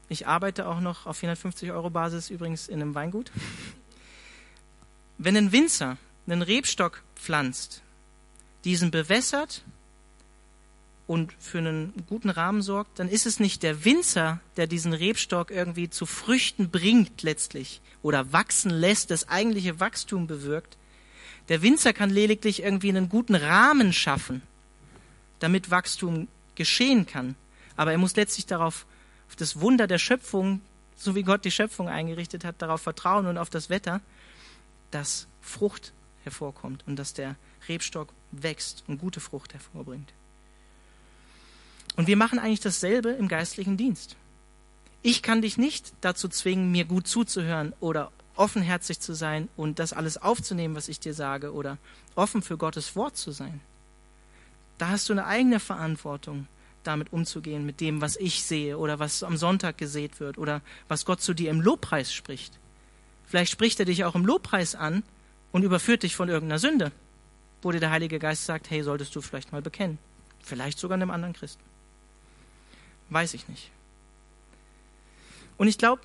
Ich arbeite auch noch auf 450 Euro Basis übrigens in einem Weingut. Wenn ein Winzer einen Rebstock pflanzt, diesen bewässert, und für einen guten Rahmen sorgt, dann ist es nicht der Winzer, der diesen Rebstock irgendwie zu Früchten bringt letztlich oder wachsen lässt, das eigentliche Wachstum bewirkt. Der Winzer kann lediglich irgendwie einen guten Rahmen schaffen, damit Wachstum geschehen kann. Aber er muss letztlich darauf, auf das Wunder der Schöpfung, so wie Gott die Schöpfung eingerichtet hat, darauf vertrauen und auf das Wetter, dass Frucht hervorkommt und dass der Rebstock wächst und gute Frucht hervorbringt. Und wir machen eigentlich dasselbe im geistlichen Dienst. Ich kann dich nicht dazu zwingen, mir gut zuzuhören oder offenherzig zu sein und das alles aufzunehmen, was ich dir sage oder offen für Gottes Wort zu sein. Da hast du eine eigene Verantwortung, damit umzugehen, mit dem, was ich sehe oder was am Sonntag gesät wird oder was Gott zu dir im Lobpreis spricht. Vielleicht spricht er dich auch im Lobpreis an und überführt dich von irgendeiner Sünde, wo dir der Heilige Geist sagt, hey, solltest du vielleicht mal bekennen. Vielleicht sogar einem anderen Christen. Weiß ich nicht. Und ich glaube,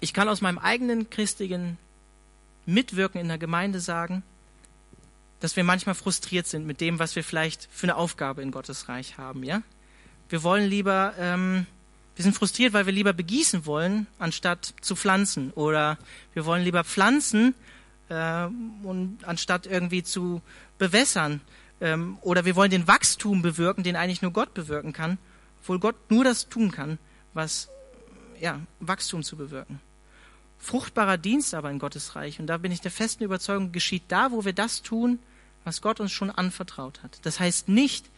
ich kann aus meinem eigenen christlichen Mitwirken in der Gemeinde sagen, dass wir manchmal frustriert sind mit dem, was wir vielleicht für eine Aufgabe in Gottes Reich haben. Ja, wir wollen lieber, ähm, wir sind frustriert, weil wir lieber begießen wollen, anstatt zu pflanzen, oder wir wollen lieber pflanzen äh, und anstatt irgendwie zu bewässern, ähm, oder wir wollen den Wachstum bewirken, den eigentlich nur Gott bewirken kann, obwohl Gott nur das tun kann, was ja Wachstum zu bewirken. Fruchtbarer Dienst aber in Gottes Reich, und da bin ich der festen Überzeugung, geschieht da, wo wir das tun, was Gott uns schon anvertraut hat. Das heißt nicht,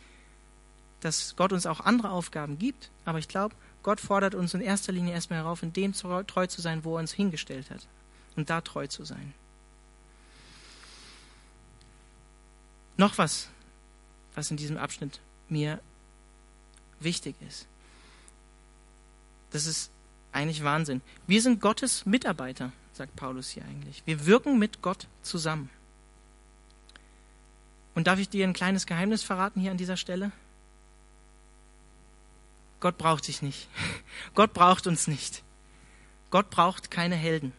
dass Gott uns auch andere Aufgaben gibt, aber ich glaube, Gott fordert uns in erster Linie erstmal herauf, in dem treu zu sein, wo er uns hingestellt hat. Und da treu zu sein. Noch was, was in diesem Abschnitt mir wichtig ist. Das ist eigentlich Wahnsinn. Wir sind Gottes Mitarbeiter, sagt Paulus hier eigentlich. Wir wirken mit Gott zusammen. Und darf ich dir ein kleines Geheimnis verraten hier an dieser Stelle? Gott braucht dich nicht. Gott braucht uns nicht. Gott braucht keine Helden.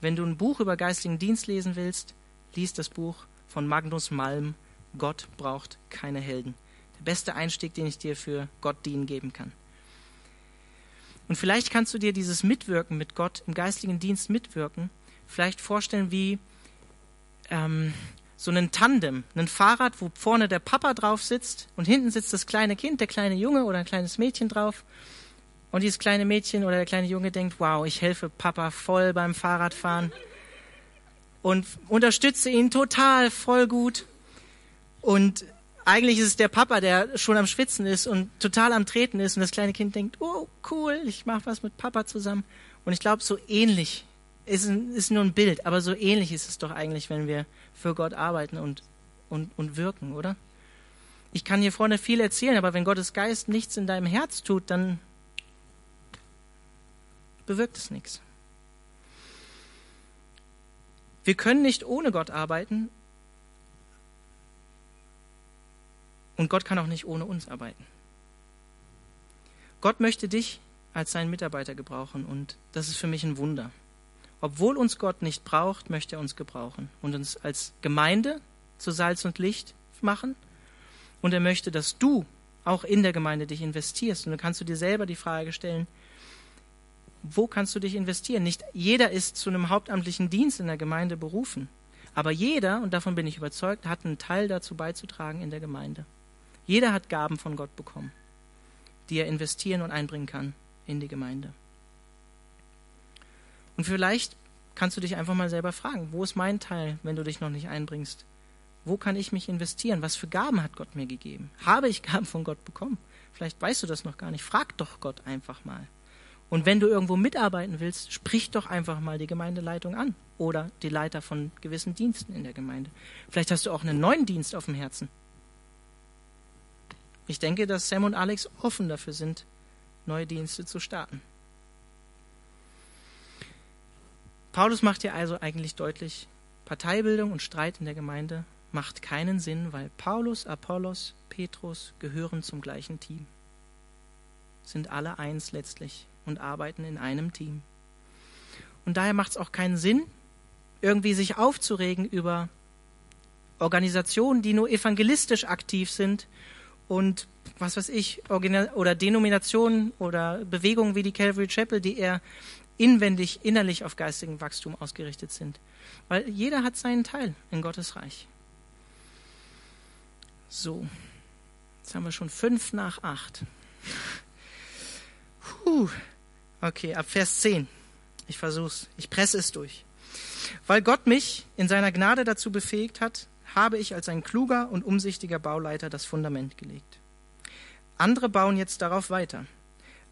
Wenn du ein Buch über geistigen Dienst lesen willst, lies das Buch von Magnus Malm. Gott braucht keine Helden. Der beste Einstieg, den ich dir für Gott dienen geben kann. Und vielleicht kannst du dir dieses Mitwirken mit Gott im geistigen Dienst mitwirken, vielleicht vorstellen wie ähm, so einen Tandem, ein Fahrrad, wo vorne der Papa drauf sitzt und hinten sitzt das kleine Kind, der kleine Junge oder ein kleines Mädchen drauf. Und dieses kleine Mädchen oder der kleine Junge denkt, wow, ich helfe Papa voll beim Fahrradfahren und unterstütze ihn total voll gut. Und eigentlich ist es der Papa, der schon am Schwitzen ist und total am Treten ist und das kleine Kind denkt, oh cool, ich mache was mit Papa zusammen. Und ich glaube, so ähnlich ist, ist nur ein Bild, aber so ähnlich ist es doch eigentlich, wenn wir für Gott arbeiten und, und, und wirken, oder? Ich kann hier vorne viel erzählen, aber wenn Gottes Geist nichts in deinem Herz tut, dann bewirkt es nichts. Wir können nicht ohne Gott arbeiten und Gott kann auch nicht ohne uns arbeiten. Gott möchte dich als seinen Mitarbeiter gebrauchen und das ist für mich ein Wunder. Obwohl uns Gott nicht braucht, möchte er uns gebrauchen und uns als Gemeinde zu Salz und Licht machen. Und er möchte, dass du auch in der Gemeinde dich investierst. Und dann kannst du dir selber die Frage stellen, wo kannst du dich investieren? Nicht jeder ist zu einem hauptamtlichen Dienst in der Gemeinde berufen. Aber jeder, und davon bin ich überzeugt, hat einen Teil dazu beizutragen in der Gemeinde. Jeder hat Gaben von Gott bekommen, die er investieren und einbringen kann in die Gemeinde. Und vielleicht kannst du dich einfach mal selber fragen, wo ist mein Teil, wenn du dich noch nicht einbringst? Wo kann ich mich investieren? Was für Gaben hat Gott mir gegeben? Habe ich Gaben von Gott bekommen? Vielleicht weißt du das noch gar nicht. Frag doch Gott einfach mal. Und wenn du irgendwo mitarbeiten willst, sprich doch einfach mal die Gemeindeleitung an oder die Leiter von gewissen Diensten in der Gemeinde. Vielleicht hast du auch einen neuen Dienst auf dem Herzen. Ich denke, dass Sam und Alex offen dafür sind, neue Dienste zu starten. Paulus macht hier also eigentlich deutlich, Parteibildung und Streit in der Gemeinde macht keinen Sinn, weil Paulus, Apollos, Petrus gehören zum gleichen Team. Sind alle eins letztlich und arbeiten in einem Team. Und daher macht es auch keinen Sinn, irgendwie sich aufzuregen über Organisationen, die nur evangelistisch aktiv sind und was weiß ich, oder Denominationen oder Bewegungen wie die Calvary Chapel, die eher inwendig, innerlich auf geistigen Wachstum ausgerichtet sind. Weil jeder hat seinen Teil in Gottes Reich. So, jetzt haben wir schon fünf nach acht. Puh. Okay, ab Vers 10. Ich versuch's. Ich presse es durch. Weil Gott mich in seiner Gnade dazu befähigt hat, habe ich als ein kluger und umsichtiger Bauleiter das Fundament gelegt. Andere bauen jetzt darauf weiter.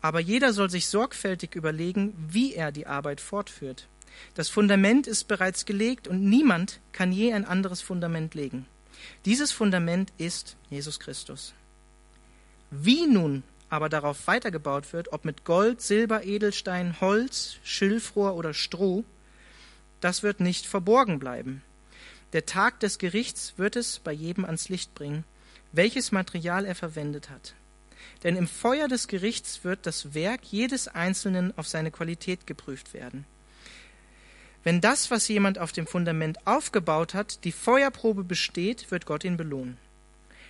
Aber jeder soll sich sorgfältig überlegen, wie er die Arbeit fortführt. Das Fundament ist bereits gelegt und niemand kann je ein anderes Fundament legen. Dieses Fundament ist Jesus Christus. Wie nun aber darauf weitergebaut wird, ob mit Gold, Silber, Edelstein, Holz, Schilfrohr oder Stroh, das wird nicht verborgen bleiben. Der Tag des Gerichts wird es bei jedem ans Licht bringen, welches Material er verwendet hat. Denn im Feuer des Gerichts wird das Werk jedes Einzelnen auf seine Qualität geprüft werden. Wenn das, was jemand auf dem Fundament aufgebaut hat, die Feuerprobe besteht, wird Gott ihn belohnen.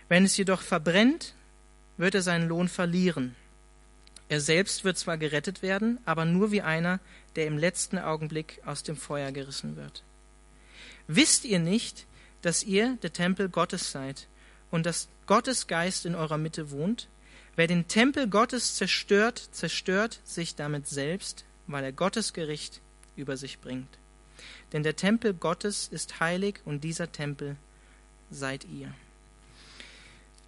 Wenn es jedoch verbrennt, wird er seinen Lohn verlieren. Er selbst wird zwar gerettet werden, aber nur wie einer, der im letzten Augenblick aus dem Feuer gerissen wird. Wisst ihr nicht, dass ihr der Tempel Gottes seid und dass Gottes Geist in eurer Mitte wohnt? Wer den Tempel Gottes zerstört, zerstört sich damit selbst, weil er Gottes Gericht über sich bringt. Denn der Tempel Gottes ist heilig und dieser Tempel seid ihr.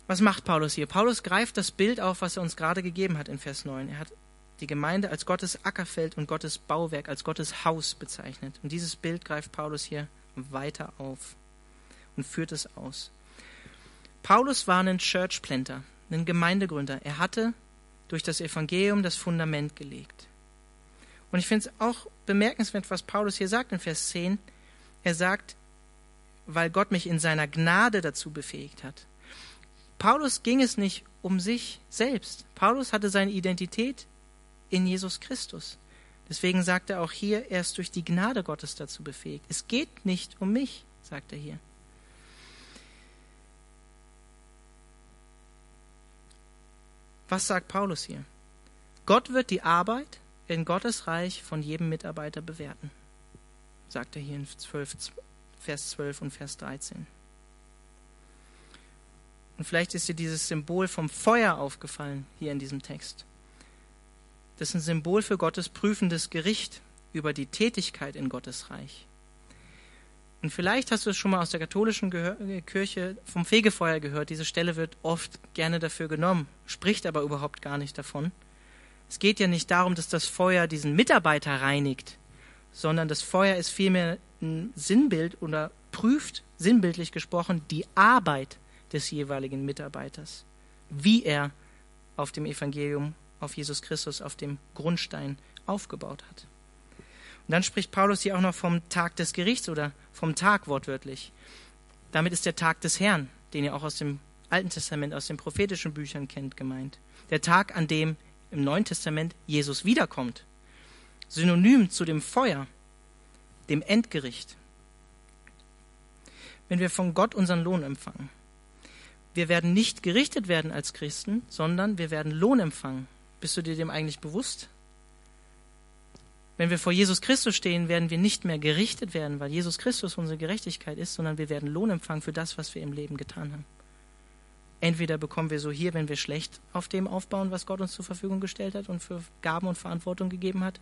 Was macht Paulus hier? Paulus greift das Bild auf, was er uns gerade gegeben hat in Vers 9. Er hat die Gemeinde als Gottes Ackerfeld und Gottes Bauwerk, als Gottes Haus bezeichnet. Und dieses Bild greift Paulus hier weiter auf und führt es aus. Paulus war ein Churchplanter ein Gemeindegründer. Er hatte durch das Evangelium das Fundament gelegt. Und ich finde es auch bemerkenswert, was Paulus hier sagt in Vers 10. Er sagt, weil Gott mich in seiner Gnade dazu befähigt hat. Paulus ging es nicht um sich selbst. Paulus hatte seine Identität in Jesus Christus. Deswegen sagt er auch hier, er ist durch die Gnade Gottes dazu befähigt. Es geht nicht um mich, sagt er hier. Was sagt Paulus hier? Gott wird die Arbeit in Gottes Reich von jedem Mitarbeiter bewerten, sagt er hier in 12, Vers 12 und Vers 13. Und vielleicht ist dir dieses Symbol vom Feuer aufgefallen hier in diesem Text. Das ist ein Symbol für Gottes prüfendes Gericht über die Tätigkeit in Gottes Reich. Und vielleicht hast du es schon mal aus der katholischen Gehör Kirche vom Fegefeuer gehört. Diese Stelle wird oft gerne dafür genommen, spricht aber überhaupt gar nicht davon. Es geht ja nicht darum, dass das Feuer diesen Mitarbeiter reinigt, sondern das Feuer ist vielmehr ein Sinnbild oder prüft, sinnbildlich gesprochen, die Arbeit des jeweiligen Mitarbeiters, wie er auf dem Evangelium, auf Jesus Christus, auf dem Grundstein aufgebaut hat. Und dann spricht Paulus hier auch noch vom Tag des Gerichts oder vom Tag wortwörtlich. Damit ist der Tag des Herrn, den ihr auch aus dem Alten Testament, aus den prophetischen Büchern kennt, gemeint. Der Tag, an dem im Neuen Testament Jesus wiederkommt. Synonym zu dem Feuer, dem Endgericht. Wenn wir von Gott unseren Lohn empfangen. Wir werden nicht gerichtet werden als Christen, sondern wir werden Lohn empfangen. Bist du dir dem eigentlich bewusst? Wenn wir vor Jesus Christus stehen, werden wir nicht mehr gerichtet werden, weil Jesus Christus unsere Gerechtigkeit ist, sondern wir werden Lohn empfangen für das, was wir im Leben getan haben. Entweder bekommen wir so hier, wenn wir schlecht auf dem aufbauen, was Gott uns zur Verfügung gestellt hat und für Gaben und Verantwortung gegeben hat,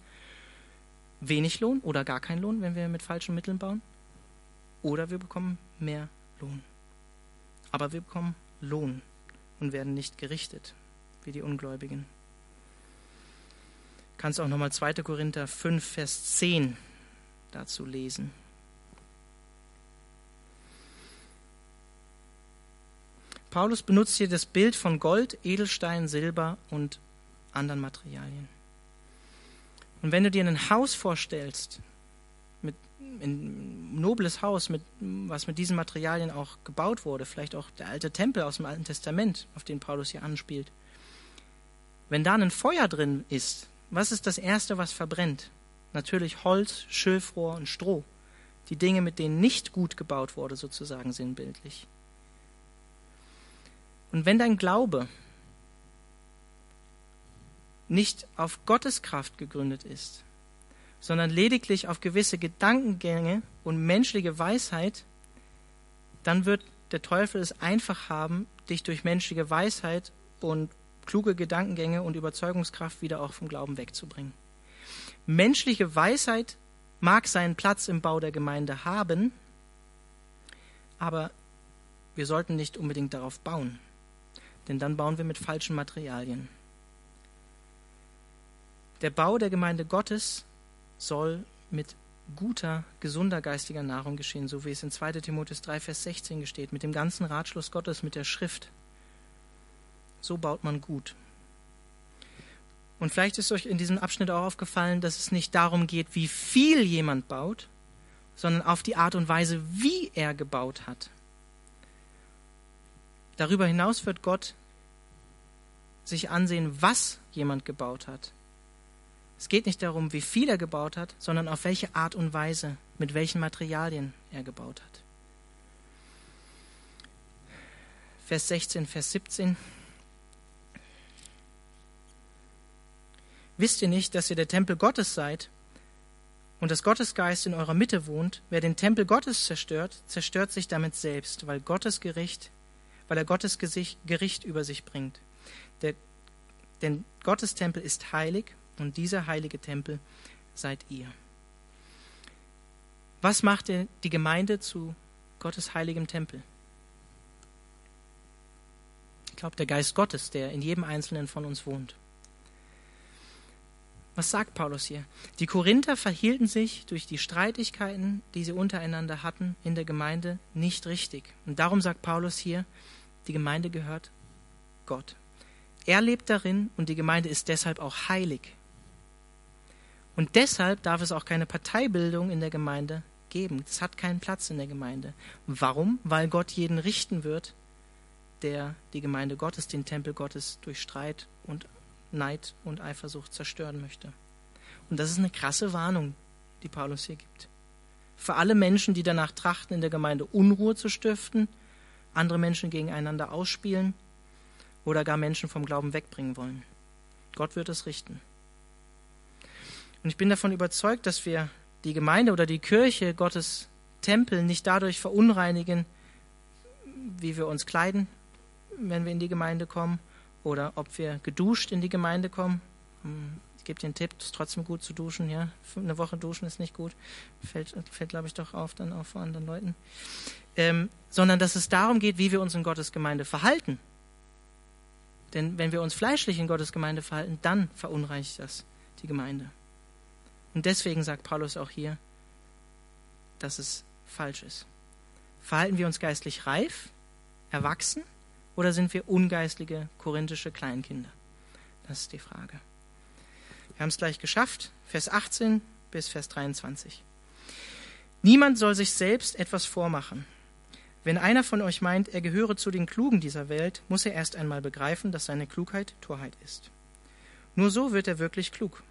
wenig Lohn oder gar keinen Lohn, wenn wir mit falschen Mitteln bauen. Oder wir bekommen mehr Lohn. Aber wir bekommen Lohn und werden nicht gerichtet wie die Ungläubigen kannst auch nochmal 2. Korinther 5, Vers 10 dazu lesen. Paulus benutzt hier das Bild von Gold, Edelstein, Silber und anderen Materialien. Und wenn du dir ein Haus vorstellst, mit, ein nobles Haus, mit, was mit diesen Materialien auch gebaut wurde, vielleicht auch der alte Tempel aus dem Alten Testament, auf den Paulus hier anspielt, wenn da ein Feuer drin ist, was ist das Erste, was verbrennt? Natürlich Holz, Schilfrohr und Stroh. Die Dinge, mit denen nicht gut gebaut wurde, sozusagen sinnbildlich. Und wenn dein Glaube nicht auf Gottes Kraft gegründet ist, sondern lediglich auf gewisse Gedankengänge und menschliche Weisheit, dann wird der Teufel es einfach haben, dich durch menschliche Weisheit und kluge Gedankengänge und Überzeugungskraft wieder auch vom Glauben wegzubringen. Menschliche Weisheit mag seinen Platz im Bau der Gemeinde haben, aber wir sollten nicht unbedingt darauf bauen, denn dann bauen wir mit falschen Materialien. Der Bau der Gemeinde Gottes soll mit guter, gesunder geistiger Nahrung geschehen, so wie es in 2 Timotheus 3, Vers 16 steht, mit dem ganzen Ratschluss Gottes, mit der Schrift. So baut man gut. Und vielleicht ist euch in diesem Abschnitt auch aufgefallen, dass es nicht darum geht, wie viel jemand baut, sondern auf die Art und Weise, wie er gebaut hat. Darüber hinaus wird Gott sich ansehen, was jemand gebaut hat. Es geht nicht darum, wie viel er gebaut hat, sondern auf welche Art und Weise, mit welchen Materialien er gebaut hat. Vers 16, Vers 17. Wisst ihr nicht, dass ihr der Tempel Gottes seid und dass Gottesgeist in eurer Mitte wohnt? Wer den Tempel Gottes zerstört, zerstört sich damit selbst, weil Gottes Gericht, weil er Gottes Gericht über sich bringt. Der, denn Gottes Tempel ist heilig und dieser heilige Tempel seid ihr. Was macht die Gemeinde zu Gottes heiligem Tempel? Ich glaube, der Geist Gottes, der in jedem Einzelnen von uns wohnt. Was sagt Paulus hier? Die Korinther verhielten sich durch die Streitigkeiten, die sie untereinander hatten in der Gemeinde, nicht richtig. Und darum sagt Paulus hier, die Gemeinde gehört Gott. Er lebt darin und die Gemeinde ist deshalb auch heilig. Und deshalb darf es auch keine Parteibildung in der Gemeinde geben. Es hat keinen Platz in der Gemeinde. Warum? Weil Gott jeden richten wird, der die Gemeinde Gottes, den Tempel Gottes durch Streit und Neid und Eifersucht zerstören möchte. Und das ist eine krasse Warnung, die Paulus hier gibt. Für alle Menschen, die danach trachten, in der Gemeinde Unruhe zu stiften, andere Menschen gegeneinander ausspielen oder gar Menschen vom Glauben wegbringen wollen. Gott wird es richten. Und ich bin davon überzeugt, dass wir die Gemeinde oder die Kirche, Gottes Tempel, nicht dadurch verunreinigen, wie wir uns kleiden, wenn wir in die Gemeinde kommen, oder ob wir geduscht in die Gemeinde kommen. Hm, ich gebe dir einen Tipp, es ist trotzdem gut zu duschen, ja. Eine Woche duschen ist nicht gut. Fällt, fällt glaube ich, doch auf dann auch vor anderen Leuten. Ähm, sondern dass es darum geht, wie wir uns in Gottes Gemeinde verhalten. Denn wenn wir uns fleischlich in Gottes Gemeinde verhalten, dann verunreinigt das die Gemeinde. Und deswegen sagt Paulus auch hier, dass es falsch ist. Verhalten wir uns geistlich reif, erwachsen, oder sind wir ungeistliche korinthische Kleinkinder? Das ist die Frage. Wir haben es gleich geschafft. Vers 18 bis Vers 23. Niemand soll sich selbst etwas vormachen. Wenn einer von euch meint, er gehöre zu den Klugen dieser Welt, muss er erst einmal begreifen, dass seine Klugheit Torheit ist. Nur so wird er wirklich klug.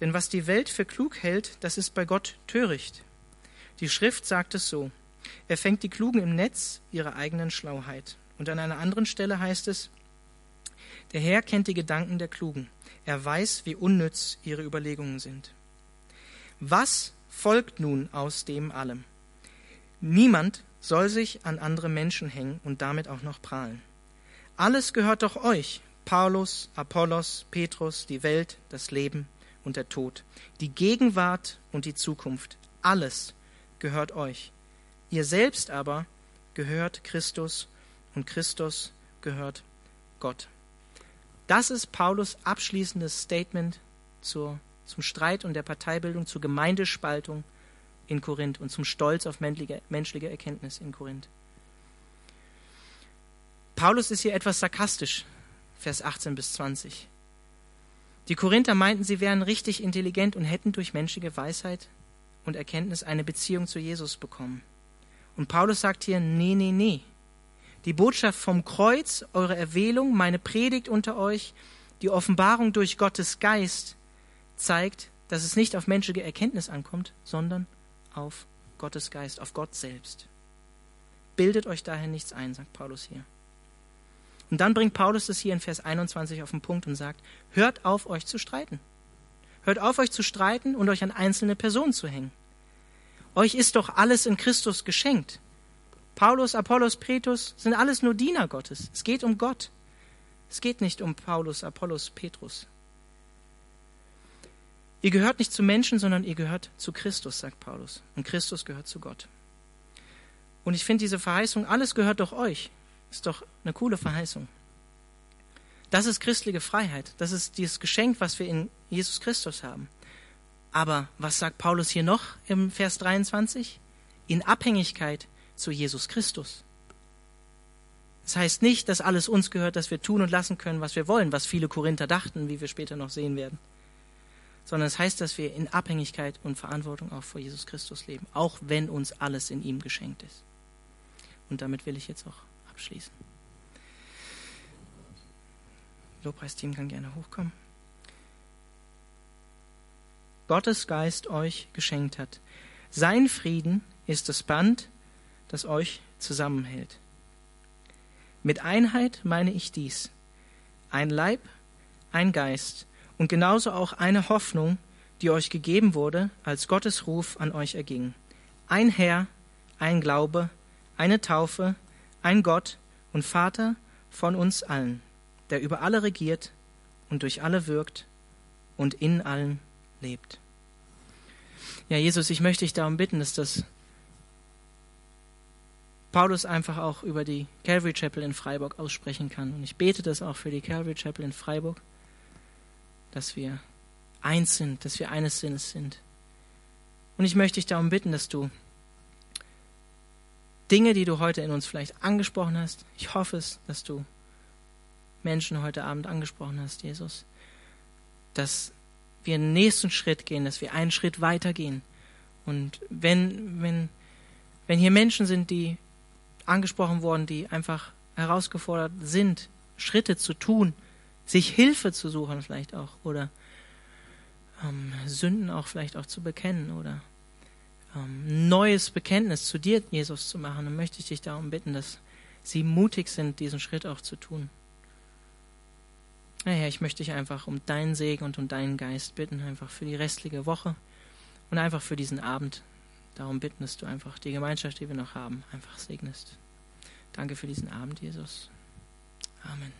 Denn was die Welt für klug hält, das ist bei Gott töricht. Die Schrift sagt es so. Er fängt die Klugen im Netz ihrer eigenen Schlauheit. Und an einer anderen Stelle heißt es, der Herr kennt die Gedanken der Klugen. Er weiß, wie unnütz ihre Überlegungen sind. Was folgt nun aus dem allem? Niemand soll sich an andere Menschen hängen und damit auch noch prahlen. Alles gehört doch euch, Paulus, Apollos, Petrus, die Welt, das Leben, und der Tod, die Gegenwart und die Zukunft, alles gehört euch. Ihr selbst aber gehört Christus und Christus gehört Gott. Das ist Paulus abschließendes Statement zur, zum Streit und der Parteibildung, zur Gemeindespaltung in Korinth und zum Stolz auf menschliche Erkenntnis in Korinth. Paulus ist hier etwas sarkastisch, Vers 18 bis 20. Die Korinther meinten, sie wären richtig intelligent und hätten durch menschliche Weisheit und Erkenntnis eine Beziehung zu Jesus bekommen. Und Paulus sagt hier, nee, nee, nee. Die Botschaft vom Kreuz, eure Erwählung, meine Predigt unter euch, die Offenbarung durch Gottes Geist zeigt, dass es nicht auf menschliche Erkenntnis ankommt, sondern auf Gottes Geist, auf Gott selbst. Bildet euch daher nichts ein, sagt Paulus hier. Und dann bringt Paulus das hier in Vers 21 auf den Punkt und sagt, hört auf, euch zu streiten. Hört auf, euch zu streiten und euch an einzelne Personen zu hängen. Euch ist doch alles in Christus geschenkt. Paulus, Apollos, Petrus sind alles nur Diener Gottes. Es geht um Gott. Es geht nicht um Paulus, Apollos, Petrus. Ihr gehört nicht zu Menschen, sondern ihr gehört zu Christus, sagt Paulus. Und Christus gehört zu Gott. Und ich finde diese Verheißung, alles gehört doch euch, ist doch eine coole Verheißung. Das ist christliche Freiheit. Das ist dieses Geschenk, was wir in Jesus Christus haben. Aber was sagt Paulus hier noch im Vers 23? In Abhängigkeit zu Jesus Christus. Das heißt nicht, dass alles uns gehört, dass wir tun und lassen können, was wir wollen, was viele Korinther dachten, wie wir später noch sehen werden. Sondern es das heißt, dass wir in Abhängigkeit und Verantwortung auch vor Jesus Christus leben, auch wenn uns alles in ihm geschenkt ist. Und damit will ich jetzt auch abschließen. Lobpreisteam kann gerne hochkommen. Gottes Geist euch geschenkt hat. Sein Frieden ist das Band, das euch zusammenhält. Mit Einheit meine ich dies. Ein Leib, ein Geist und genauso auch eine Hoffnung, die euch gegeben wurde, als Gottes Ruf an euch erging. Ein Herr, ein Glaube, eine Taufe, ein Gott und Vater von uns allen, der über alle regiert und durch alle wirkt und in allen lebt. Ja, Jesus, ich möchte dich darum bitten, dass das Paulus einfach auch über die Calvary Chapel in Freiburg aussprechen kann. Und ich bete das auch für die Calvary Chapel in Freiburg, dass wir eins sind, dass wir eines Sinnes sind. Und ich möchte dich darum bitten, dass du Dinge, die du heute in uns vielleicht angesprochen hast, ich hoffe es, dass du Menschen heute Abend angesprochen hast, Jesus, dass wir einen nächsten Schritt gehen, dass wir einen Schritt weiter gehen. Und wenn, wenn, wenn hier Menschen sind, die angesprochen worden, die einfach herausgefordert sind, Schritte zu tun, sich Hilfe zu suchen vielleicht auch oder ähm, Sünden auch vielleicht auch zu bekennen oder ähm, neues Bekenntnis zu dir, Jesus, zu machen, dann möchte ich dich darum bitten, dass sie mutig sind, diesen Schritt auch zu tun. Herr, ich möchte dich einfach um deinen Segen und um deinen Geist bitten, einfach für die restliche Woche und einfach für diesen Abend. Darum bitten, dass du einfach die Gemeinschaft, die wir noch haben, einfach segnest. Danke für diesen Abend, Jesus. Amen.